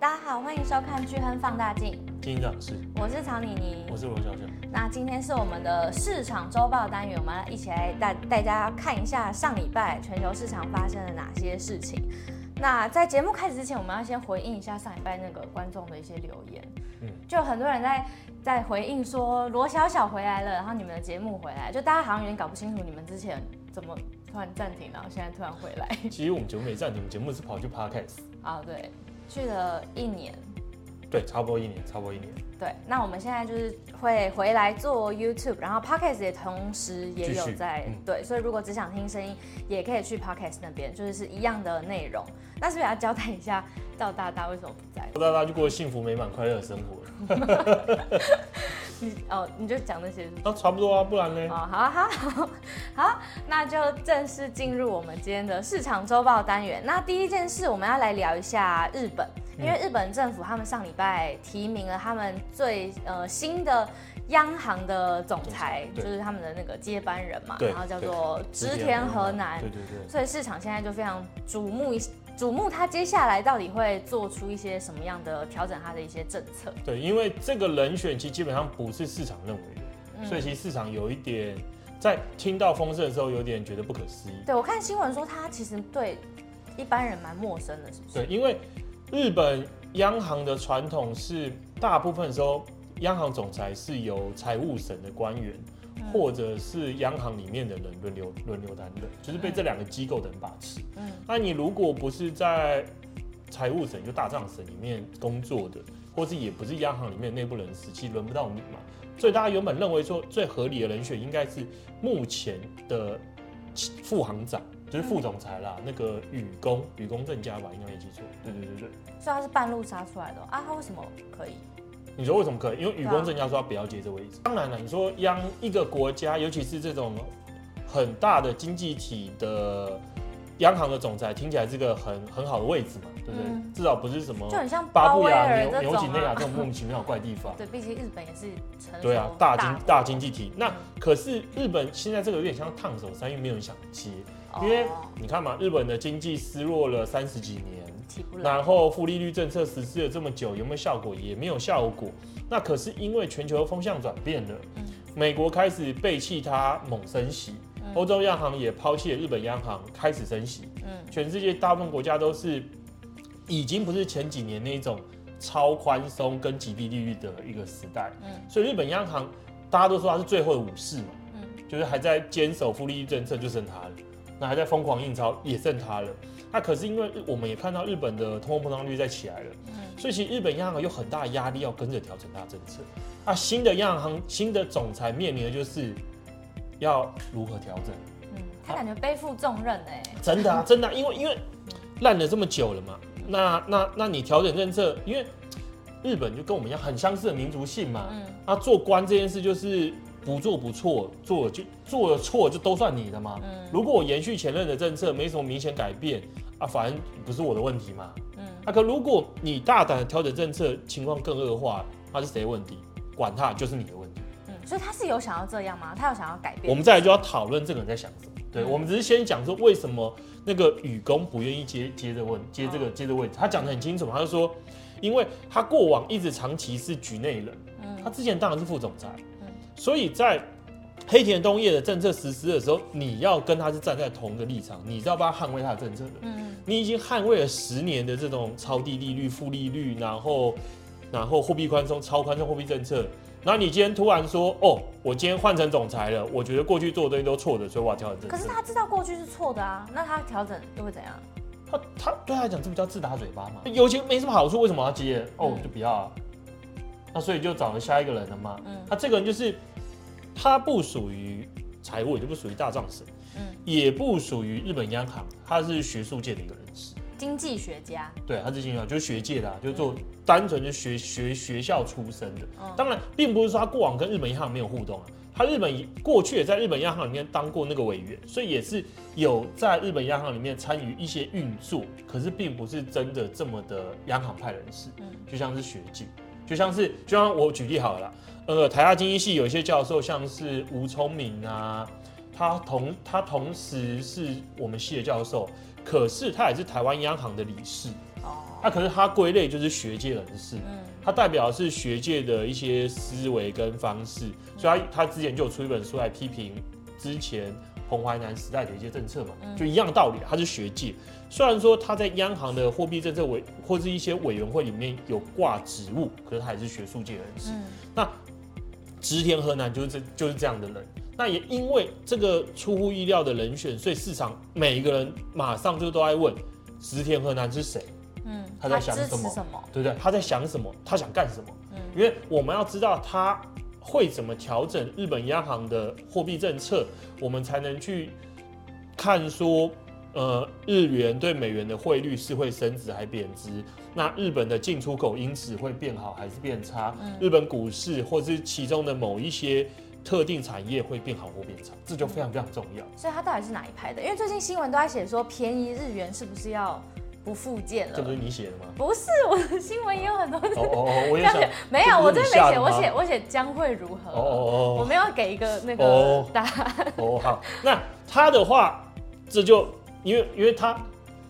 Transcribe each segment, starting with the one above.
大家好，欢迎收看《巨亨放大镜》，金长是，我是曹妮妮，我是罗小小。那今天是我们的市场周报单元，我们一起来带带大家看一下上礼拜全球市场发生了哪些事情。那在节目开始之前，我们要先回应一下上礼拜那个观众的一些留言。嗯，就很多人在在回应说罗小小回来了，然后你们的节目回来，就大家好像有点搞不清楚你们之前怎么突然暂停，然后现在突然回来。其实我们节目没暂停，我们节目是跑去 Podcast。啊，对。去了一年，对，差不多一年，差不多一年。对，那我们现在就是会回来做 YouTube，然后 Podcast 也同时也有在，嗯、对，所以如果只想听声音，也可以去 Podcast 那边，就是是一样的内容。那是不是要交代一下赵大大为什么不在？赵大大就过幸福美满快乐的生活 你哦，你就讲那些是是，那差不多啊，不然呢？哦，好啊，好，好，那就正式进入我们今天的市场周报单元。那第一件事，我们要来聊一下日本，因为日本政府他们上礼拜提名了他们最呃新的央行的总裁，就是他们的那个接班人嘛，然后叫做植田河南，对对对，所以市场现在就非常瞩目一。瞩目，他接下来到底会做出一些什么样的调整？他的一些政策？对，因为这个人选其实基本上不是市场认为的，嗯、所以其实市场有一点在听到风声的时候有点觉得不可思议。对，我看新闻说他其实对一般人蛮陌生的，是不是？对，因为日本央行的传统是大部分时候央行总裁是由财务省的官员。或者是央行里面的人轮流轮流担任，就是被这两个机构的人把持。嗯，那你如果不是在财务省就大账省里面工作的，或是也不是央行里面内部人士，其实轮不到你嘛。所以大家原本认为说最合理的人选应该是目前的副行长，就是副总裁啦，嗯、那个雨工雨工正佳吧，应该没记错。对对对对，所以他是半路杀出来的啊？他为什么可以？你说为什么可以？因为雨宫正要说他不要接这位置。当然了，你说央一个国家，尤其是这种很大的经济体的央行的总裁，听起来是个很很好的位置嘛，对不对？嗯、至少不是什么就很像巴布亚纽纽几内亚这种莫名其妙的怪地方。对，毕竟日本也是成对啊，大经大经济体。那可是日本现在这个有点像烫手山芋，没有人想接，因为你看嘛，日本的经济失落了三十几年。然后负利率政策实施了这么久，有没有效果？也没有效果。那可是因为全球的风向转变了，美国开始背弃它猛升息，欧洲央行也抛弃了日本央行开始升息。全世界大部分国家都是已经不是前几年那种超宽松跟极低利率的一个时代。所以日本央行大家都说它是最后的武士嘛，就是还在坚守负利率政策就剩它了，那还在疯狂印钞也剩它了。那可是因为我们也看到日本的通货膨胀率在起来了，嗯，所以其实日本央行有很大的压力要跟着调整它的政策。啊，新的央行新的总裁面临的就是要如何调整。嗯，他感觉背负重任哎。真的啊，真的啊，因为因为烂了这么久了嘛，那那那你调整政策，因为日本就跟我们一样很相似的民族性嘛，嗯，啊，做官这件事就是。不做不错，做就做了错就都算你的嘛。嗯，如果我延续前任的政策，没什么明显改变啊，反正不是我的问题嘛。嗯，啊，可如果你大胆的调整政策，情况更恶化，那是谁的问题？管他，就是你的问题。嗯，所以他是有想要这样吗？他有想要改变？我们再来就要讨论这个人在想什么。对，嗯，我们只是先讲说为什么那个雨公不愿意接接着问接这个、哦、接这个位置。他讲的很清楚嘛，他就说，因为他过往一直长期是局内人，嗯，他之前当然是副总裁。所以在黑田东业的政策实施的时候，你要跟他是站在同一个立场，你是要帮他捍卫他的政策的。嗯，你已经捍卫了十年的这种超低利率、负利率，然后然后货币宽松、超宽松货币政策，然后你今天突然说，哦，我今天换成总裁了，我觉得过去做的东西都错的，所以我要调整政策。可是他知道过去是错的啊，那他调整又会怎样？他他对他来讲，这不叫自打嘴巴吗？有钱没什么好处，为什么要接？哦，就不要啊。那所以就找了下一个人了嘛。嗯，他这个人就是。他不属于财务，也就不属于大藏省，嗯，也不属于日本央行，他是学术界的一个人士，经济学家，对，他是经济学家，就是学界的、啊，就是做单纯就学学学校出身的。嗯、当然，并不是说他过往跟日本银行没有互动啊，他日本过去也在日本央行里面当过那个委员，所以也是有在日本央行里面参与一些运作，可是并不是真的这么的央行派人士，嗯，就像是学界，就像是就像我举例好了。呃，台大经济系有一些教授，像是吴聪明啊，他同他同时是我们系的教授，可是他也是台湾央行的理事哦。那、啊、可是他归类就是学界人士，嗯，他代表的是学界的一些思维跟方式，嗯、所以他他之前就有出一本书来批评之前彭淮南时代的一些政策嘛，嗯、就一样的道理，他是学界。虽然说他在央行的货币政策委或是一些委员会里面有挂职务，可是他还是学术界人士。嗯、那植田和男就是这就是这样的人。那也因为这个出乎意料的人选，所以市场每一个人马上就都在问植田和男是谁？嗯，他在想什么？什么对不对？他在想什么？他想干什么？嗯，因为我们要知道他会怎么调整日本央行的货币政策，我们才能去看说，呃，日元对美元的汇率是会升值还贬值？那日本的进出口因此会变好还是变差？嗯，日本股市或是其中的某一些。特定产业会变好或变差，这就非常非常重要。所以它到底是哪一派的？因为最近新闻都在写说，便宜日元是不是要不复见了？这不是你写的吗？不是，我的新闻也有很多。哦哦，我也想。没有，我真没写，我写我写将会如何？哦哦我没有给一个那个答案。哦好，那他的话，这就因为因为他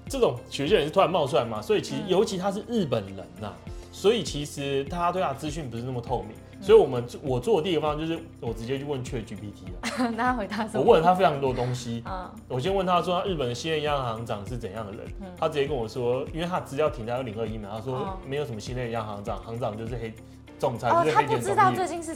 这种学界人是突然冒出来嘛，所以其实尤其他是日本人呐、啊，所以其实大家对他资讯不是那么透明。所以，我们我做的第一个方法就是，我直接去问 ChatGPT 了。那他回答什么？我问了他非常多东西。啊。我先问他说，日本的新任央行长是怎样的人？他直接跟我说，因为他资料停在二零二一嘛，他说没有什么新任央行长，行长就是黑总裁就是黑田总裁。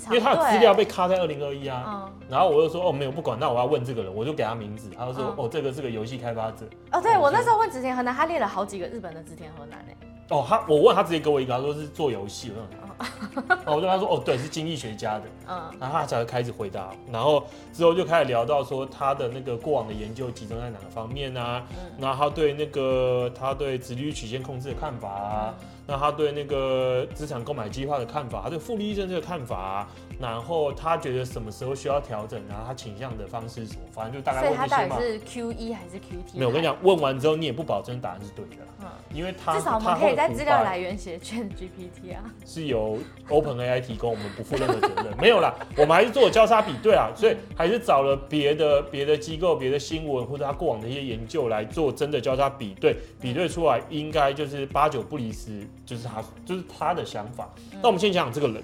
因为他的资料被卡在二零二一啊。然后我又说，哦，没有不管，那我要问这个人，我就给他名字。他就说，哦，这个是个游戏开发者。哦，对，我那时候问植田和南，他列了好几个日本的植田和南诶。哦，他我问他直接给我一个，他说是做游戏，我说，哦，我就跟他说，哦，对，是经济学家的，嗯，然后他才会开始回答，然后之后就开始聊到说他的那个过往的研究集中在哪个方面啊，嗯，然后他对那个他对殖利率曲线控制的看法啊，嗯，那他对那个资产购买计划的看法，他对复利率政策的看法啊。然后他觉得什么时候需要调整，然后他倾向的方式是什么，反正就大概问一些嘛。所以他到底是 Q 一还是 Q T？没有，我跟你讲，问完之后你也不保证答案是对的，嗯，因为他至少我们可以在资料来源写 Chat G P T 啊，是由 Open A I 提供，我们不负任何责任。没有啦，我们还是做交叉比对啊，所以还是找了别的别的机构、别的新闻或者他过往的一些研究来做真的交叉比对，比对出来应该就是八九不离十，就是他就是他的想法。那我们先讲讲这个人。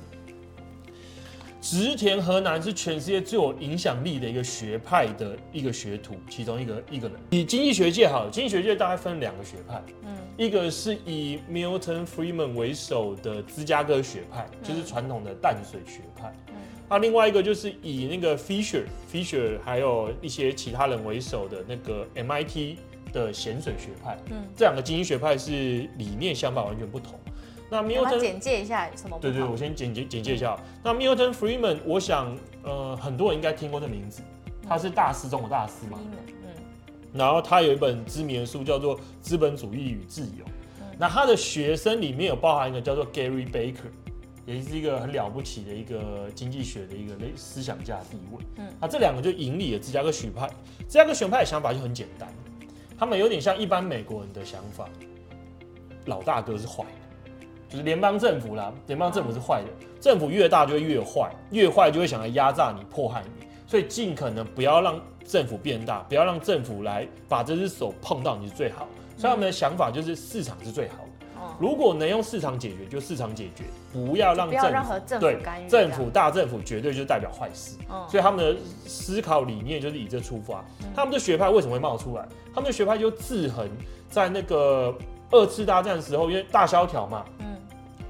植田河南是全世界最有影响力的一个学派的一个学徒，其中一个一个人。以经济学界好了，经济学界大概分两个学派，嗯，一个是以 Milton Friedman 为首的芝加哥学派，就是传统的淡水学派，嗯，啊另外一个就是以那个 Fisher Fisher 还有一些其他人为首的那个 MIT 的咸水学派，嗯，这两个经济学派是理念想法完全不同。那 Milton 简介一下什么？对对，我先简介简介一下。那 Milton Friedman，我想呃很多人应该听过这名字，他是大师中的大师嘛。嗯。然后他有一本知名的书叫做《资本主义与自由》。那他的学生里面有包含一个叫做 Gary Becker，也是一个很了不起的一个经济学的一个类思想家地位。嗯。那这两个就引领了芝加哥学派。芝加哥学派的想法就很简单，他们有点像一般美国人的想法，老大哥是坏。就是联邦政府啦，联邦政府是坏的，政府越大就会越坏，越坏就会想来压榨你、迫害你，所以尽可能不要让政府变大，不要让政府来把这只手碰到你是最好。所以他们的想法就是市场是最好的，如果能用市场解决，就市场解决，不要让政府对政府大政府绝对就代表坏事。所以他们的思考理念就是以这出发。他们的学派为什么会冒出来？他们的学派就制衡在那个二次大战的时候，因为大萧条嘛。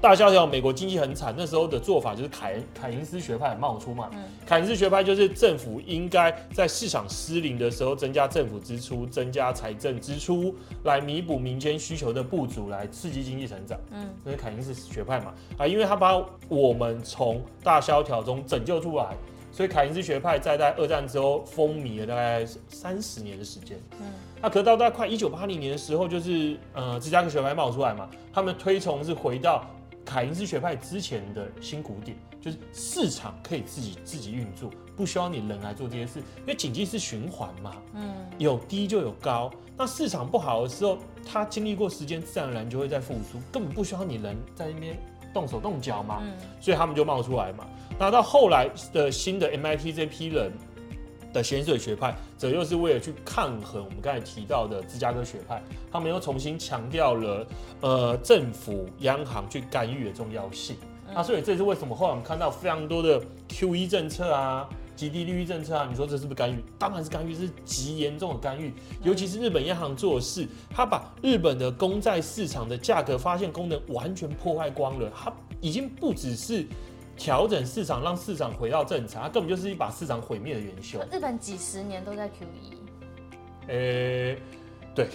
大萧条，美国经济很惨，那时候的做法就是凯恩凯因斯学派冒出嘛。嗯、凯因斯学派就是政府应该在市场失灵的时候增加政府支出，增加财政支出来弥补民间需求的不足，来刺激经济成长。嗯，这是凯因斯学派嘛。啊，因为他把我们从大萧条中拯救出来，所以凯因斯学派在在二战之后风靡了大概三十年的时间。嗯，那可到大概快一九八零年的时候，就是呃芝加哥学派冒出来嘛，他们推崇是回到。凯因斯学派之前的新古典就是市场可以自己自己运作，不需要你人来做这些事，因为经济是循环嘛，嗯，有低就有高。那市场不好的时候，它经历过时间，自然而然就会在复苏，根本不需要你人在那边动手动脚嘛，嗯，所以他们就冒出来嘛。那到后来的新的 MIT 这批人，的咸水学派，则又是为了去抗衡我们刚才提到的芝加哥学派，他们又重新强调了呃政府央行去干预的重要性。嗯、那所以这是为什么后来我们看到非常多的 QE 政策啊、极低利率政策啊，你说这是不是干预？当然是干预，是极严重的干预。尤其是日本央行做的事，他把日本的公债市场的价格发现功能完全破坏光了，他已经不只是。调整市场，让市场回到正常，它根本就是一把市场毁灭的元凶。日本几十年都在 QE，呃、欸，对。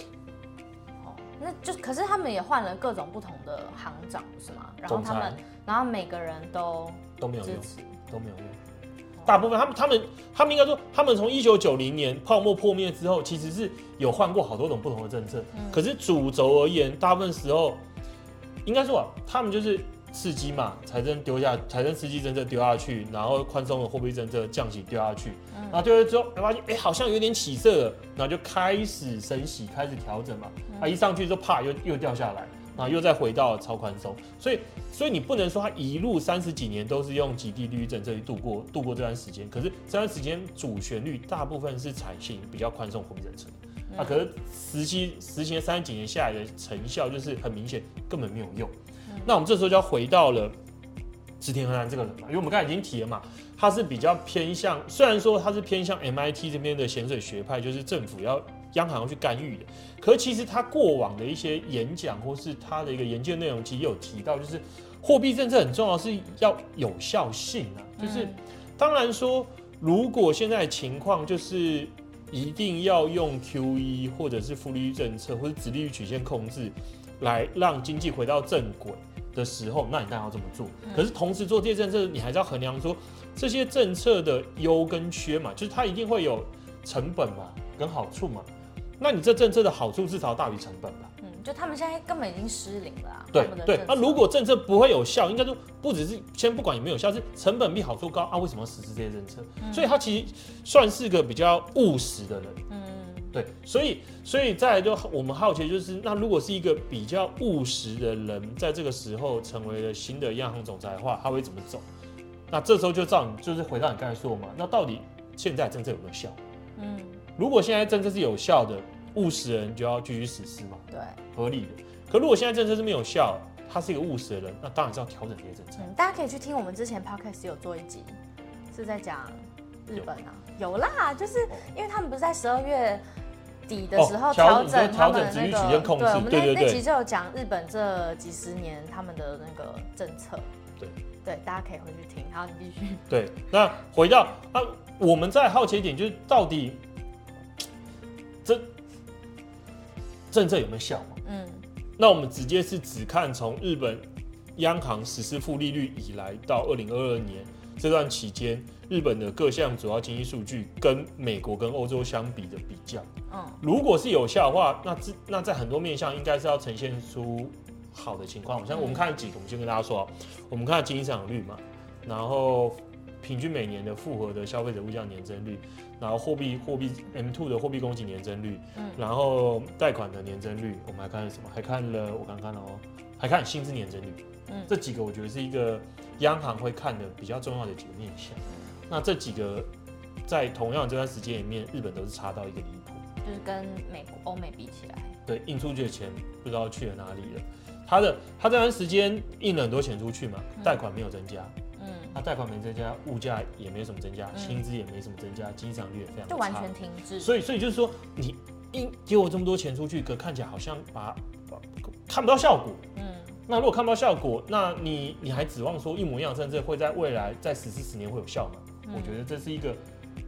哦，那就可是他们也换了各种不同的行长，是吗？然后他们，然后每个人都都没有用，都没有用。大部分他们，他们，他们应该说，他们从一九九零年泡沫破灭之后，其实是有换过好多种不同的政策。嗯、可是主轴而言，大部分时候应该说，他们就是。刺激嘛，财政丢下，财政刺激政策丢下去，然后宽松的货币政策降息丢下去，嗯、然后丢了之后，发现哎，好像有点起色了，然后就开始升息，开始调整嘛，啊、嗯，一上去之后啪又又掉下来，然后又再回到超宽松，所以所以你不能说它一路三十几年都是用极低利率政策去度过度过这段时间，可是这段时间主旋律大部分是采行比较宽松货币政策，啊，可是实际实行三十几年下来的成效就是很明显根本没有用。那我们这时候就要回到了植田和男这个人嘛，因为我们刚才已经提了嘛，他是比较偏向，虽然说他是偏向 MIT 这边的咸水学派，就是政府要央行要去干预的，可是其实他过往的一些演讲或是他的一个研究内容，其实有提到，就是货币政策很重要，是要有效性啊，就是当然说，如果现在的情况就是一定要用 QE 或者是负利率政策或者殖利率曲线控制。来让经济回到正轨的时候，那你当然要这么做。可是同时做这些政策，你还是要衡量说这些政策的优跟缺嘛，就是它一定会有成本嘛，跟好处嘛。那你这政策的好处至少大于成本吧？嗯，就他们现在根本已经失灵了啊。对对，那如果政策不会有效，应该说不只是先不管有没有效，是成本比好处高啊？为什么要实施这些政策？所以他其实算是个比较务实的人。嗯。对，所以，所以再来就我们好奇就是，那如果是一个比较务实的人，在这个时候成为了新的央行总裁的话，他会怎么走？那这时候就照你，就是回到你刚才说嘛，那到底现在政策有没有效？嗯，如果现在政策是有效的，务实人就要继续实施嘛，对，合理的。可如果现在政策是没有效，他是一个务实的人，那当然是要调整这些政策。嗯，大家可以去听我们之前 podcast 有做一集，是在讲日本啊，有，有啦，就是因为他们不是在十二月。底的时候调整他们的那个，对，我们那那集就有讲日本这几十年他们的那个政策，对对，大家可以回去听。好，你继续。对，那回到啊，我们再好奇一点，就是到底这政策有没有效嘛？嗯，那我们直接是只看从日本央行实施负利率以来到二零二二年这段期间。日本的各项主要经济数据跟美国跟欧洲相比的比较，嗯，如果是有效的话，那这那在很多面向应该是要呈现出好的情况。像我们看几个，我们先跟大家说，我们看经济增长率嘛，然后平均每年的复合的消费者物价年增率，然后货币货币 M two 的货币供给年增率，嗯，然后贷款的年增率，我们还看了什么？还看了我刚看了哦，还看薪资年增率，嗯，这几个我觉得是一个央行会看的比较重要的几个面向。那这几个在同样这段时间里面，日本都是差到一个离谱，就是跟美国、欧美比起来，对，印出去的钱不知道去了哪里了。他的他这段时间印了很多钱出去嘛，贷款没有增加，嗯，他贷款没增加，物价也没什么增加，薪资也没什么增加，经济率也非常差，就完全停滞。所以，所以就是说，你印给我这么多钱出去，可看起来好像把，看不到效果，嗯。那如果看不到效果，那你你还指望说一模一样的政策会在未来在十四十年会有效吗？我觉得这是一个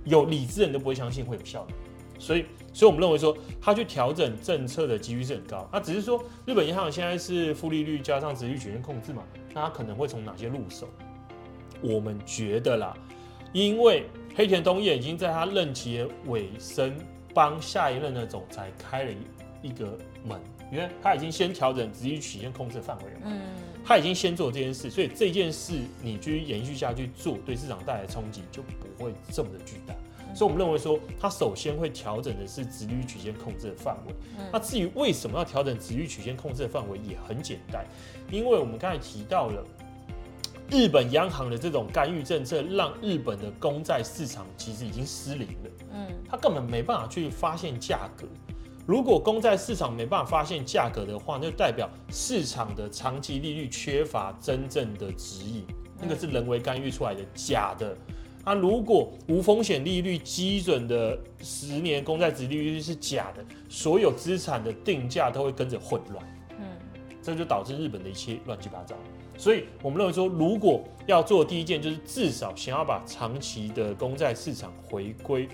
有理智人都不会相信会有效的，所以，所以我们认为说，他去调整政策的几率是很高。那只是说，日本银行现在是负利率加上殖利率曲线控制嘛，那他可能会从哪些入手？我们觉得啦，因为黑田东彦已经在他任期的尾声，帮下一任的总裁开了一个门，因为他已经先调整殖利率曲线控制的范围了嘛。嗯。他已经先做这件事，所以这件事你继续延续下去做，对市场带来的冲击就不会这么的巨大。所以我们认为说，他首先会调整的是殖利率曲线控制的范围。那至于为什么要调整殖利率曲线控制的范围，也很简单，因为我们刚才提到了，日本央行的这种干预政策，让日本的公债市场其实已经失灵了。嗯，它根本没办法去发现价格。如果公债市场没办法发现价格的话，那就代表市场的长期利率缺乏真正的指引，那个是人为干预出来的假的。那如果无风险利率基准的十年公债值利率是假的，所有资产的定价都会跟着混乱。嗯，这就导致日本的一切乱七八糟。所以我们认为说，如果要做第一件，就是至少想要把长期的公债市场回归，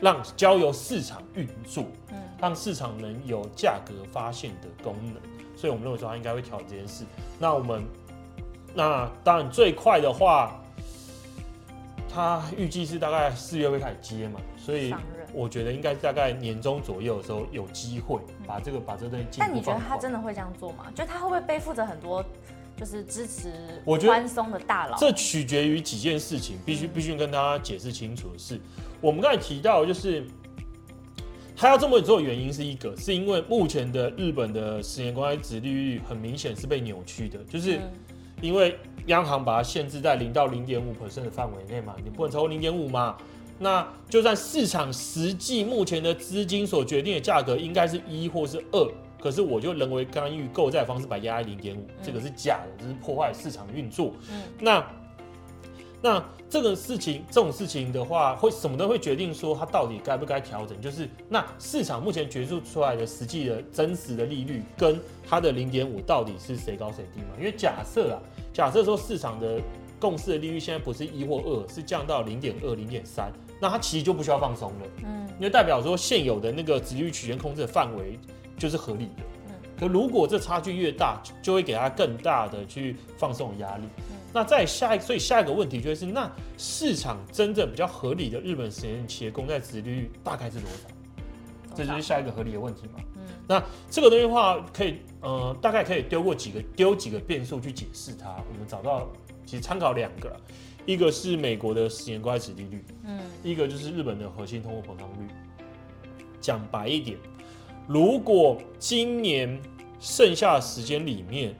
让交由市场运作，嗯，让市场能有价格发现的功能。所以我们认为说，他应该会调整这件事。那我们，那当然最快的话，他预计是大概四月会开始接嘛，所以我觉得应该大概年中左右的时候有机会把这个把这东西。但你觉得他真的会这样做吗？就他会不会背负着很多？就是支持我觉得宽松的大佬，这取决于几件事情，必须必须跟大家解释清楚的是，我们刚才提到，就是他要这么做的原因是一个，是因为目前的日本的十年公债殖利率很明显是被扭曲的，就是因为央行把它限制在零到零点五 percent 的范围内嘛，你不能超过零点五嘛，那就算市场实际目前的资金所决定的价格应该是一或是二。可是我就人为干预购债方式，把压在零点五，这个是假的，这、是破坏市场运作。嗯，那那这个事情，这种事情的话，会什么都会决定说它到底该不该调整。就是那市场目前决出出来的实际的真实的利率，跟它的零点五到底是谁高谁低嘛？因为假设啊，假设说市场的共识的利率现在不是一或二，是降到零点二、零点三，那它其实就不需要放松了。嗯，因为代表说现有的那个殖利率曲线控制的范围。就是合理的，可如果这差距越大，就会给他更大的去放松压力。那再下一个，所以下一个问题就是，那市场真正比较合理的日本实验企业公债值利率大概是多少？这就是下一个合理的问题嘛。嗯，那这个东西的话，可以呃，大概可以丢过几个丢几个变数去解释它。我们找到其实参考两个，一个是美国的十年公债值利率，嗯，一个就是日本的核心通货膨胀率。讲白一点。如果今年剩下的时间里面，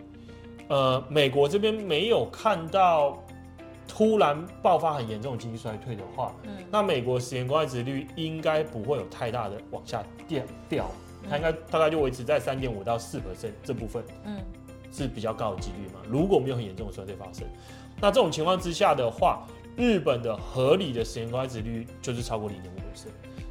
呃，美国这边没有看到突然爆发很严重的经济衰退的话，嗯，那美国十年国债殖利率应该不会有太大的往下掉掉，它应该大概就维持在三点五到四 percent 这部分，嗯，是比较高的几率嘛。如果没有很严重的衰退发生，那这种情况之下的话，日本的合理的十年国债殖利率就是超过零点五 percent。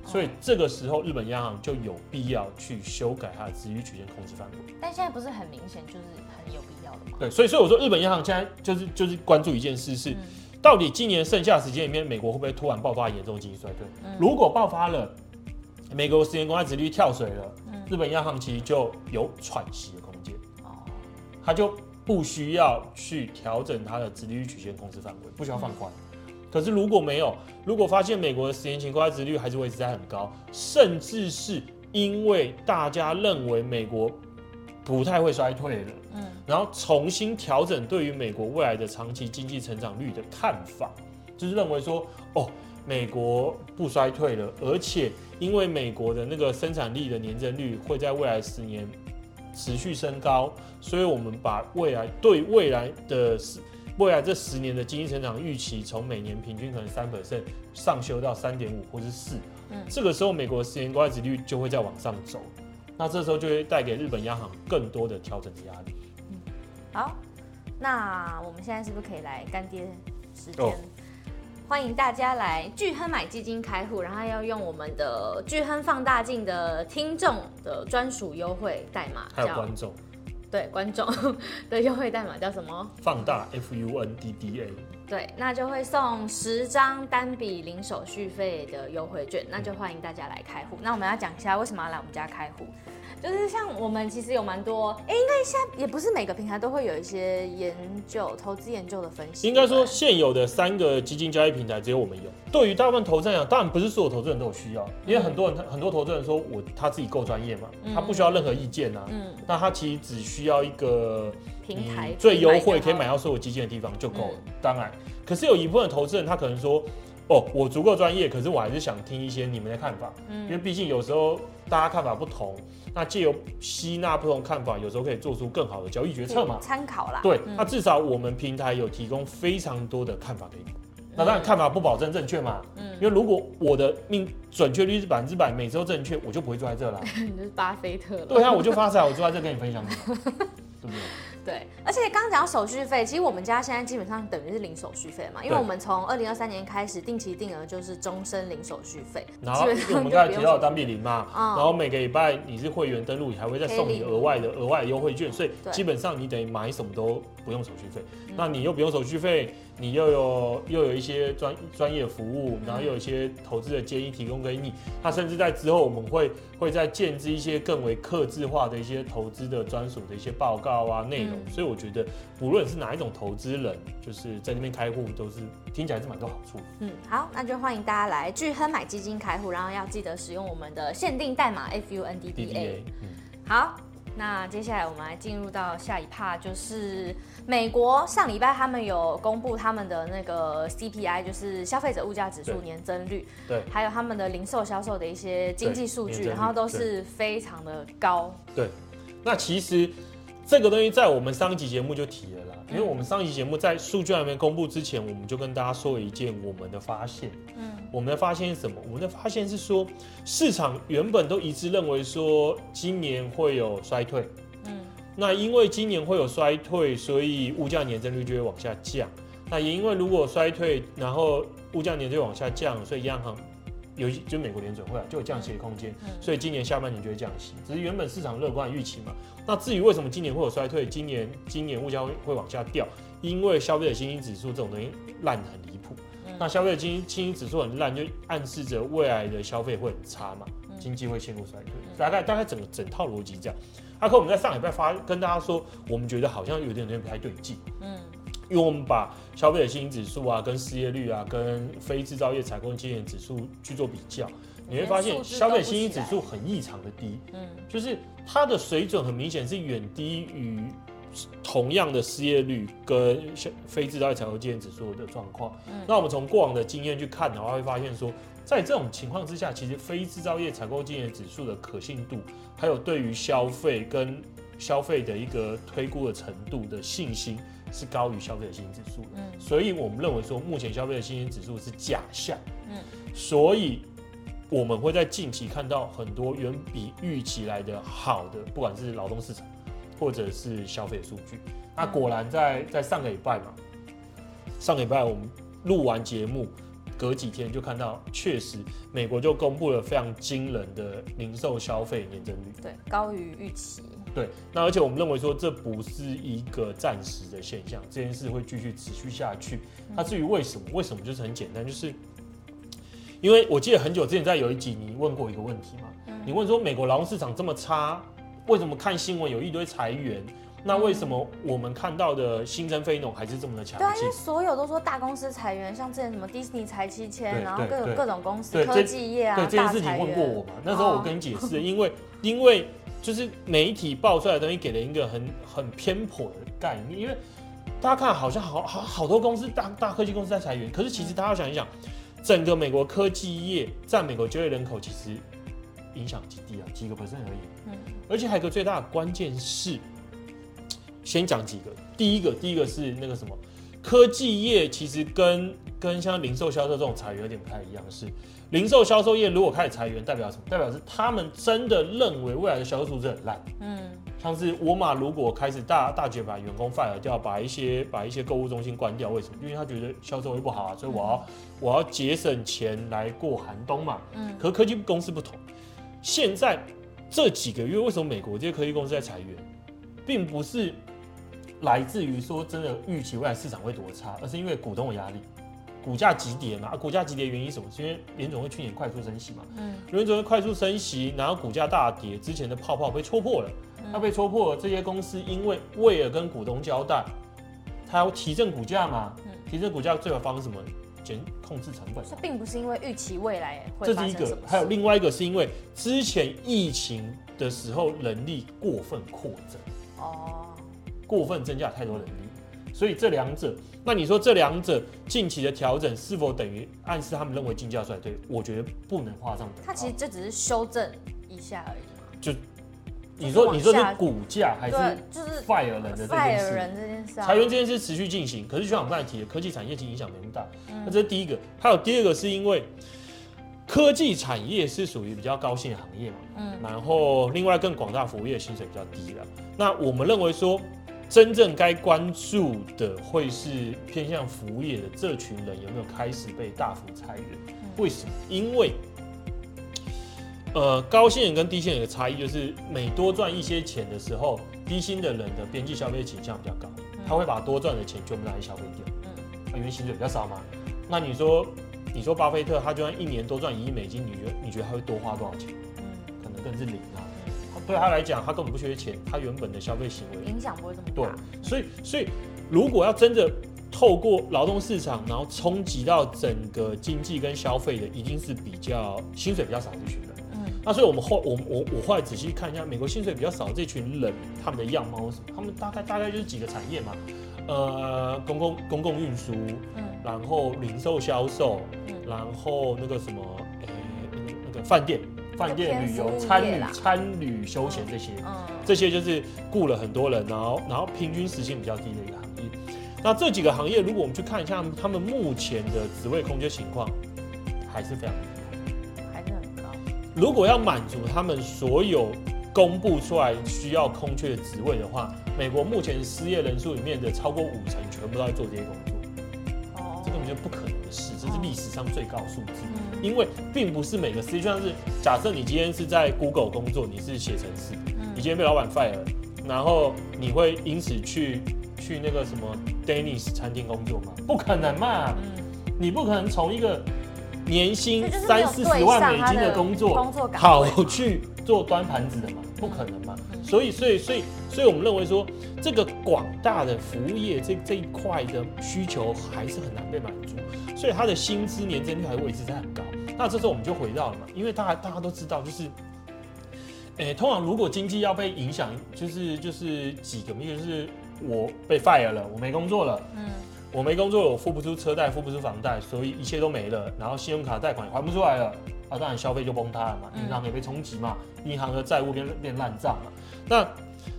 所以这个时候，日本央行就有必要去修改它的殖利率曲线控制范围。但现在不是很明显，就是很有必要的吗？对，所以所以我说，日本央行现在就是就是关注一件事是，到底今年剩下时间里面，美国会不会突然爆发严重经济衰退？如果爆发了，美国十年公债殖利率跳水了，日本央行其实就有喘息的空间。哦，它就不需要去调整它的殖利率曲线控制范围，不需要放宽。可是如果没有，如果发现美国的十年期国债值率还是维持在很高，甚至是因为大家认为美国不太会衰退了，嗯，然后重新调整对于美国未来的长期经济成长率的看法，就是认为说，哦，美国不衰退了，而且因为美国的那个生产力的年增率会在未来十年持续升高，所以我们把未来对未来的未来这十年的经济成长预期，从每年平均可能三 percent 上修到三点五或是四，嗯，这个时候美国的十年国债殖率就会再往上走，那这时候就会带给日本央行更多的调整的压力。嗯，好，那我们现在是不是可以来干爹时间？哦、欢迎大家来巨亨买基金开户，然后要用我们的巨亨放大镜的听众的专属优惠代码，还有观众。对，观众 的优惠代码叫什么？放大 F U N D D A。对，那就会送十张单笔零手续费的优惠券，那就欢迎大家来开户。那我们要讲一下为什么要来我们家开户。就是像我们其实有蛮多，哎，应该现在也不是每个平台都会有一些研究、投资研究的分析。应该说，现有的三个基金交易平台只有我们有。对于大部分投资人来讲，当然不是所有投资人都有需要，因为很多人、很多投资人说我他自己够专业嘛，他不需要任何意见啊。嗯。那他其实只需要一个平台最优惠可以买到所有基金的地方就够了。当然，可是有一部分投资人他可能说。哦，我足够专业，可是我还是想听一些你们的看法，嗯，因为毕竟有时候大家看法不同，那借由吸纳不同看法，有时候可以做出更好的交易决策嘛，参考啦。对，嗯、那至少我们平台有提供非常多的看法给你，那当然看法不保证正确嘛，嗯，因为如果我的命准确率是百分之百，每周正确，我就不会坐在这了。你就是巴菲特了。对啊，我就发财，我坐在这跟你分享，对不对？对，而且刚刚讲到手续费，其实我们家现在基本上等于是零手续费嘛，因为我们从二零二三年开始定期定额就是终身零手续费。然后 我们刚才提到单笔零嘛，然后每个礼拜你是会员登录，你还会再送你额外的额外的优惠券，所以基本上你等于买什么都不用手续费。那你又不用手续费，你又有又有一些专专业服务，然后又有一些投资的建议提供给你。他甚至在之后我们会会再建置一些更为克制化的一些投资的专属的一些报告啊内容。所以我觉得，不论是哪一种投资人，就是在那边开户，都是听起来是蛮多好处。嗯，好，那就欢迎大家来聚亨买基金开户，然后要记得使用我们的限定代码 FUNDDA。嗯，好，那接下来我们来进入到下一趴，就是美国上礼拜他们有公布他们的那个 CPI，就是消费者物价指数年增率，对，还有他们的零售销售的一些经济数据，然后都是非常的高。对，那其实。这个东西在我们上一集节目就提了啦，因为我们上一集节目在数据还没公布之前，我们就跟大家说了一件我们的发现。嗯，我们的发现是什么？我们的发现是说，市场原本都一致认为说今年会有衰退。嗯，那因为今年会有衰退，所以物价年增率就会往下降。那也因为如果衰退，然后物价年就往下降，所以央行。有就美国联准会啊，就有降息的空间，所以今年下半年就会降息。只是原本市场乐观的预期嘛。那至于为什么今年会有衰退，今年今年物价会会往下掉，因为消费者信心指数这种东西烂得很离谱。那消费者信心指数很烂，就暗示着未来的消费会很差嘛，经济会陷入衰退。大概大概整个整套逻辑这样。阿克，我们在上礼拜发跟大家说，我们觉得好像有点有点不太对劲。嗯。因为我们把消费者信心指数啊、跟失业率啊、跟非制造业采购经理指数去做比较，你会发现消费者信心指数很异常的低，嗯，就是它的水准很明显是远低于同样的失业率跟非制造业采购经理指数的状况。那我们从过往的经验去看的话，会发现说，在这种情况之下，其实非制造业采购经理指数的可信度，还有对于消费跟消费的一个推估的程度的信心。是高于消费者信心指数的，嗯，所以我们认为说目前消费的信心指数是假象，嗯，所以我们会在近期看到很多远比预期来的好的，不管是劳动市场或者是消费数据。那果然在在上个礼拜嘛，上个礼拜我们录完节目，隔几天就看到，确实美国就公布了非常惊人的零售消费年增率，对，高于预期。对，那而且我们认为说这不是一个暂时的现象，这件事会继续持续下去。那至于为什么？为什么就是很简单，就是因为我记得很久之前在有一集你问过一个问题嘛，你问说美国劳动市场这么差，为什么看新闻有一堆裁员？那为什么我们看到的新增非农还是这么的强劲？对啊，因为所有都说大公司裁员，像之前什么迪士尼裁七千，然后各种各种公司科技业啊，对这件事情问过我嘛？那时候我跟你解释，因为因为。就是媒体爆出来的东西给了一个很很偏颇的概念，因为大家看好像好好好多公司大大科技公司在裁员，可是其实大家要想一想，整个美国科技业占美国就业人口其实影响极低啊，几个 percent 而已。嗯，而且还有一个最大的关键是，先讲几个，第一个第一个是那个什么。科技业其实跟跟像零售销售这种裁员有点不太一样，是零售销售业如果开始裁员，代表什么？代表是他们真的认为未来的销售数字很烂。嗯，像是沃尔玛如果开始大大举把员工 fire 掉，把一些把一些购物中心关掉，为什么？因为他觉得销售会不好啊，所以我要、嗯、我要节省钱来过寒冬嘛。嗯，可是科技公司不同，现在这几个月为什么美国这些科技公司在裁员，并不是。来自于说真的预期未来市场会多差，而是因为股东的压力，股价急跌嘛。股价急跌原因是什么？是因为联总会去年快速升息嘛。嗯。联总会快速升息，然后股价大跌，之前的泡泡被戳破了。它被戳破了，这些公司因为为了跟股东交代，它要提振股价嘛。嗯。提振股价最好方式什么？减控制成本。这并不是因为预期未来会。这是一个，还有另外一个是因为之前疫情的时候人力过分扩增。哦。过分增加太多人力，所以这两者，那你说这两者近期的调整是否等于暗示他们认为金价衰退？我觉得不能画上等号。它其实这只是修正一下而已嘛。就你说你说是股价还是就是 fire 人的这件事？人这件事，裁员这件事持续进行。可是就像我们刚才提的，科技产业其实影响没那么大。那这是第一个，还有第二个是因为。科技产业是属于比较高薪的行业嘛，嗯，然后另外更广大服务业的薪水比较低了。那我们认为说，真正该关注的会是偏向服务业的这群人有没有开始被大幅裁员？为什么？因为，呃，高薪人跟低薪人的差异就是，每多赚一些钱的时候，低薪的人的边际消费倾向比较高，他会把多赚的钱全部拿去消费掉，嗯，因为薪水比较少嘛。那你说？你说巴菲特他就算一年多赚一亿美金，你觉得你觉得他会多花多少钱？嗯，可能更是零啊。对他来讲，他根本不缺钱，他原本的消费行为影响不会这么大。对，所以所以如果要真的透过劳动市场，然后冲击到整个经济跟消费的，一定是比较薪水比较少的这群人。嗯，那所以我们后我我我后来仔细看一下，美国薪水比较少的这群人，他们的样貌是什么？他们大概大概就是几个产业嘛。呃，公共公共运输，嗯，然后零售销售，嗯，然后那个什么，呃、欸，那个饭店、饭店旅游、餐旅、餐旅休闲这些，嗯，这些就是雇了很多人，然后然后平均时薪比较低的一个行业。那这几个行业，如果我们去看一下他们目前的职位空缺情况，还是非常厉害，还是很高。如果要满足他们所有。公布出来需要空缺的职位的话，美国目前失业人数里面的超过五成全部都在做这些工作。哦，这根本就不可能的事，这是历史上最高数字。嗯，因为并不是每个，实际上是假设你今天是在 Google 工作，你是写程式，嗯，你今天被老板 fire 了，然后你会因此去去那个什么 Denny's 餐厅工作吗？不可能嘛，嗯，你不可能从一个年薪三四十万美金的工作好去做端盘子的嘛。不可能嘛？所以，所以，所以，所以我们认为说，这个广大的服务业这这一块的需求还是很难被满足，所以它的薪资年增率还维持在很高。那这时候我们就回到了嘛，因为大家大家都知道，就是，诶，通常如果经济要被影响，就是就是几个，一个就是我被 fire 了，我没工作了，嗯，我没工作了，我付不出车贷，付不出房贷，所以一切都没了，然后信用卡贷款也还不出来了。啊，当然消费就崩塌了嘛，银行也被冲击嘛，银行的债务变变烂账嘛。那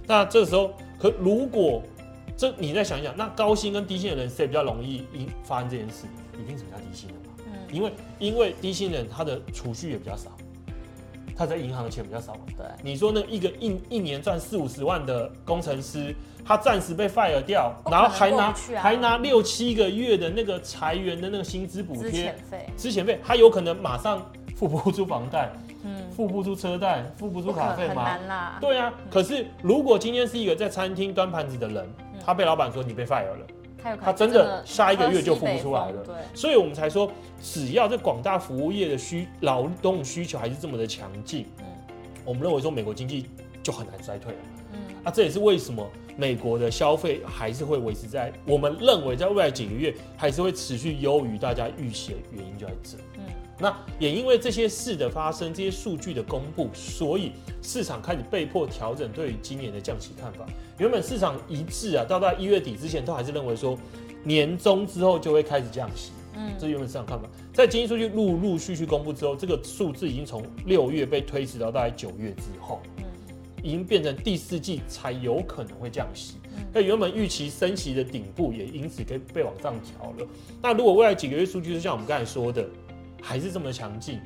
那这个时候，可如果这你再想一想，那高薪跟低薪的人谁比较容易因发生这件事？一定是比较低薪的嘛。嗯，因为因为低薪人他的储蓄也比较少，他在银行的钱比较少嘛。对，你说那一个一一年赚四五十万的工程师，他暂时被 fire 掉，然后还拿、啊、还拿六七个月的那个裁员的那个薪资补贴、之前费，资遣费，他有可能马上。付不出房贷，嗯，付不出车贷，付不出卡费吗？很难啦。对啊，可是如果今天是一个在餐厅端盘子的人，他被老板说你被 fire 了，他真的下一个月就付不出来了。对，所以我们才说，只要这广大服务业的需劳动需求还是这么的强劲，嗯，我们认为说美国经济就很难衰退了。嗯，啊，这也是为什么美国的消费还是会维持在我们认为在未来几个月还是会持续优于大家预期的原因就在这。嗯。那也因为这些事的发生，这些数据的公布，所以市场开始被迫调整对于今年的降息看法。原本市场一致啊，到到一月底之前都还是认为说，年终之后就会开始降息。嗯，这是原本市场看法。在经济数据陆陆续续公布之后，这个数字已经从六月被推迟到大概九月之后，嗯，已经变成第四季才有可能会降息。那原本预期升息的顶部也因此可以被往上调了。那如果未来几个月数据就像我们刚才说的，还是这么强劲，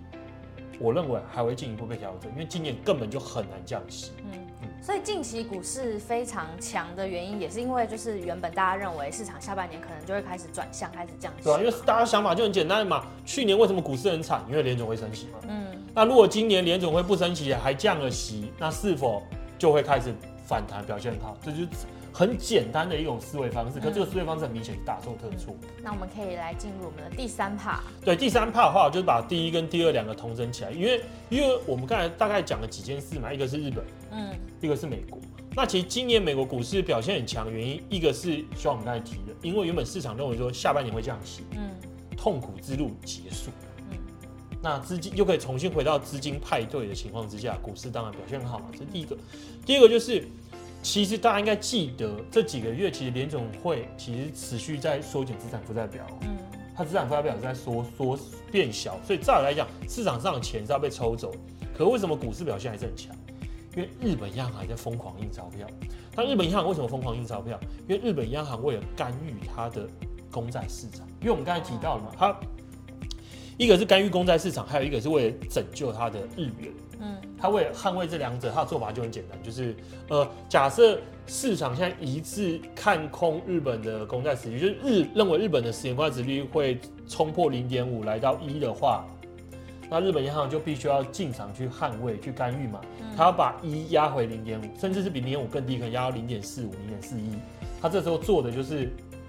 我认为还会进一步被调整，因为今年根本就很难降息。嗯嗯，所以近期股市非常强的原因，也是因为就是原本大家认为市场下半年可能就会开始转向，开始降息。对啊，因为大家想法就很简单嘛。去年为什么股市很惨？因为联总会升息嘛。嗯。那如果今年联总会不升息，还降了息，那是否就会开始反弹，表现很好？这就是。很简单的一种思维方式，可这个思维方式很明显是大错特错。嗯。那我们可以来进入我们的第三 part。对，第三 part 的话，我就是把第一跟第二两个同整起来，因为因为我们刚才大概讲了几件事嘛，一个是日本，嗯，一个是美国。那其实今年美国股市表现很强，原因一个是像我们刚才提的，因为原本市场认为说下半年会降息，嗯，痛苦之路结束，嗯，那资金又可以重新回到资金派对的情况之下，股市当然表现很好嘛，这是第一个。第二个就是。其实大家应该记得，这几个月其实联总会其实持续在缩减资产负债表，嗯，它资产负债表在缩缩变小，所以照理来讲，市场上的钱是要被抽走。可为什么股市表现还是很强？因为日本央行还在疯狂印钞票。那日本央行为什么疯狂印钞票？因为日本央行为了干预它的公债市场。因为我们刚才提到了嘛，它一个是干预公债市场，还有一个是为了拯救它的日元。嗯，他为了捍卫这两者，他的做法就很简单，就是呃，假设市场现在一致看空日本的公债殖利率，就是日认为日本的十年公债殖率会冲破零点五来到一的话，那日本央行就必须要进场去捍卫、去干预嘛，他要把一压回零点五，甚至是比零点五更低，可能压到零点四五、零点四一，他这时候做的就是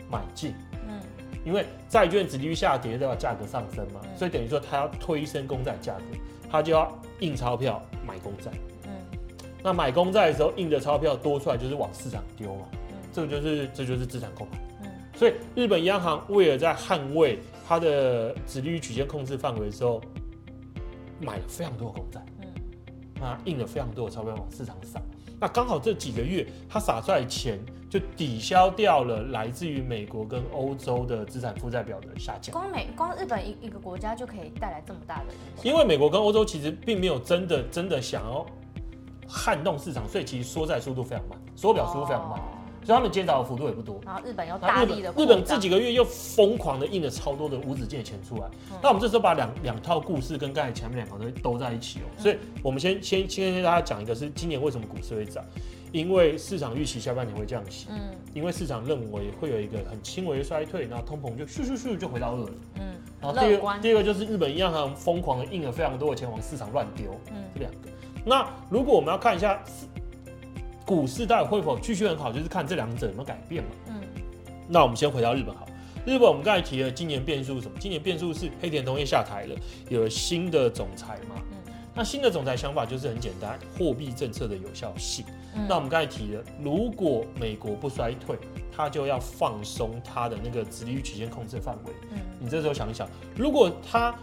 买进，嗯，因为债券殖利率下跌，代表价格上升嘛，所以等于说它要推升公债价格。它就要印钞票买公债，嗯，那买公债的时候印的钞票多出来就是往市场丢嘛，嗯，这个就是这就是资产购买，嗯，所以日本央行为了在捍卫它的殖利率曲线控制范围的时候，买了非常多的公债，嗯，那印了非常多的钞票往市场撒，那刚好这几个月他撒出来钱。就抵消掉了来自于美国跟欧洲的资产负债表的下降。光美光日本一一个国家就可以带来这么大的影响。因为美国跟欧洲其实并没有真的真的想要撼动市场，所以其实缩债速度非常慢，缩表速度非常慢。哦所以他们减少的幅度也不多，然后日本又大力的，日本这几个月又疯狂的印了超多的无止境的钱出来。嗯、那我们这时候把两两套故事跟刚才前面两个都都在一起哦。所以我们先先先跟大家讲一个，是今年为什么股市会涨？因为市场预期下半年会降息，嗯，因为市场认为会有一个很轻微的衰退，然后通膨就咻咻咻就回到二了，嗯，然后第二个第二个就是日本央行疯狂的印了非常多的钱往市场乱丢，嗯，这两个。那如果我们要看一下。股市到底会否继续很好，就是看这两者有没有改变嘛。嗯，那我们先回到日本好。日本我们刚才提了，今年变数是什么？今年变数是黑田东彦下台了，有了新的总裁嘛。嗯，那新的总裁想法就是很简单，货币政策的有效性。嗯，那我们刚才提了，如果美国不衰退，他就要放松他的那个直利率曲线控制范围。嗯，你这时候想一想，如果他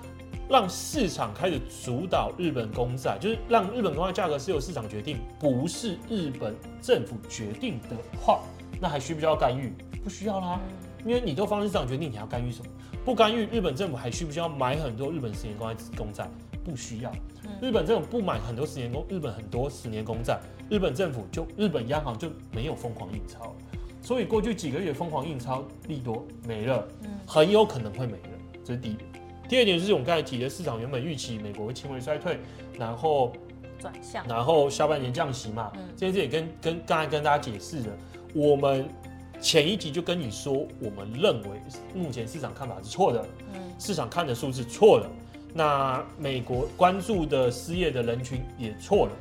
让市场开始主导日本公债，就是让日本公债价格是由市场决定，不是日本政府决定的话，那还需不需要干预？不需要啦，因为你都放市场决定，你要干预什么？不干预，日本政府还需不需要买很多日本十年公债公债？不需要。日本政府不买很多十年公，日本很多十年公债，日本政府就日本央行就没有疯狂印钞，所以过去几个月疯狂印钞利多没了，很有可能会没了，这是第一点。第二点就是我们刚才提的，市场原本预期美国会轻微衰退，然后转向，然后下半年降息嘛。嗯，这件事也跟跟刚才跟大家解释了，我们前一集就跟你说，我们认为目前市场看法是错的，嗯，市场看的数字错了，那美国关注的失业的人群也错了，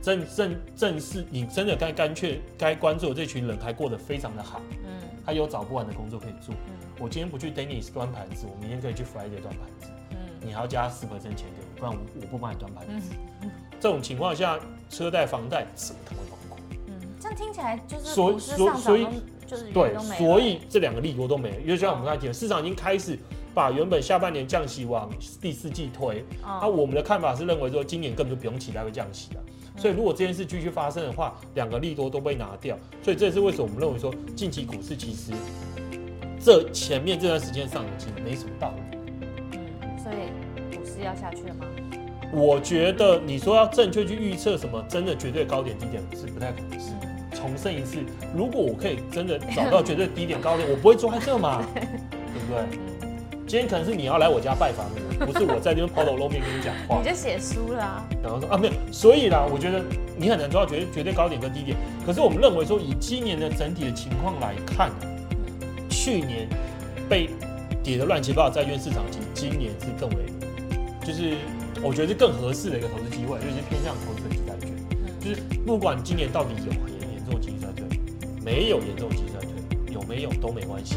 正正正是你真的该干脆该关注的这群人还过得非常的好，嗯，他有找不完的工作可以做。嗯我今天不去 Denny's 端盘子，我明天可以去 Friday 端盘子。嗯，你还要加四%钱给我，不然我我不帮你端盘子。嗯，这种情况下，车贷、房贷怎么可能会包括？嗯，这样听起来就是所所所以就是对，所以这两个利多都没了。因为就像我们刚才讲，市场已经开始把原本下半年降息往第四季推。那我们的看法是认为说，今年根本就不用期待会降息了。所以如果这件事继续发生的话，两个利多都被拿掉。所以这也是为什么我们认为说，近期股市其实。这前面这段时间上已经没什么道理。嗯，所以股市要下去了吗？我觉得你说要正确去预测什么，真的绝对高点低点是不太可能是。重申一次，如果我可以真的找到绝对低点高点，我不会做在这嘛，对不对？今天可能是你要来我家拜访我，不是我在这边抛头露面跟你讲话。你就写书了啊？然后说啊，没有，所以啦，我觉得你很难抓到绝对绝对高点跟低点。可是我们认为说，以今年的整体的情况来看。去年被跌得乱七八糟债券市场，其实今年是更为，就是我觉得是更合适的一个投资机会，就是偏向投资的级债券。就是不管今年到底有严严重经济衰退，没有严重经济衰退，有没有都没关系，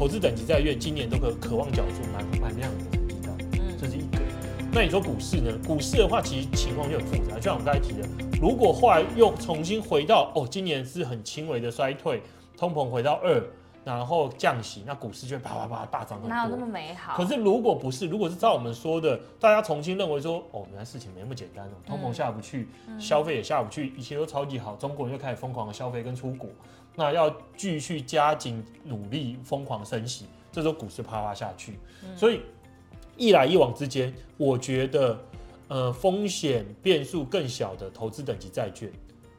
投资等级债券今年都可渴望缴出蛮蛮亮的成绩单。嗯，这是一个。那你说股市呢？股市的话，其实情况就很复杂，就像我们刚才提的，如果后来又重新回到哦，今年是很轻微的衰退，通膨回到二。然后降息，那股市就会啪啪啪大涨很多。哪有那么美好？可是如果不是，如果是照我们说的，大家重新认为说，哦，原来事情没那么简单哦，通膨下不去，嗯、消费也下不去，一切都超级好，中国人就开始疯狂的消费跟出国，那要继续加紧努力，疯狂升息，这时候股市啪啪下去。嗯、所以一来一往之间，我觉得，呃，风险变数更小的投资等级债券。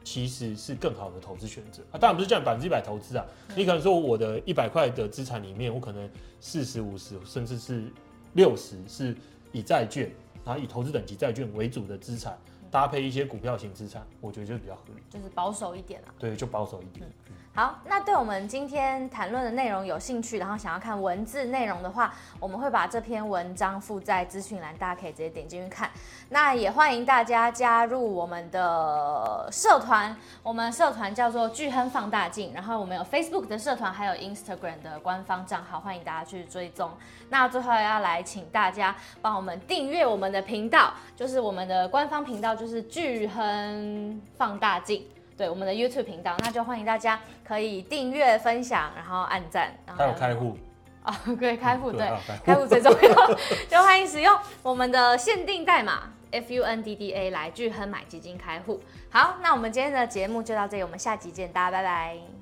其实是更好的投资选择啊，当然不是叫你百分之一百投资啊。你可能说我的一百块的资产里面，我可能四十五十甚至是六十是以债券，然后以投资等级债券为主的资产，搭配一些股票型资产，我觉得就比较合理，就是保守一点啊。对，就保守一点。嗯好，那对我们今天谈论的内容有兴趣，然后想要看文字内容的话，我们会把这篇文章附在资讯栏，大家可以直接点进去看。那也欢迎大家加入我们的社团，我们社团叫做巨亨放大镜，然后我们有 Facebook 的社团，还有 Instagram 的官方账号，欢迎大家去追踪。那最后要来请大家帮我们订阅我们的频道，就是我们的官方频道，就是巨亨放大镜。对我们的 YouTube 频道，那就欢迎大家可以订阅、分享，然后按赞，然后还有开户啊，对，开户，对，开户最重要，就欢迎使用我们的限定代码 FUNDDA 来聚亨买基金开户。好，那我们今天的节目就到这里，我们下集见，大家拜拜。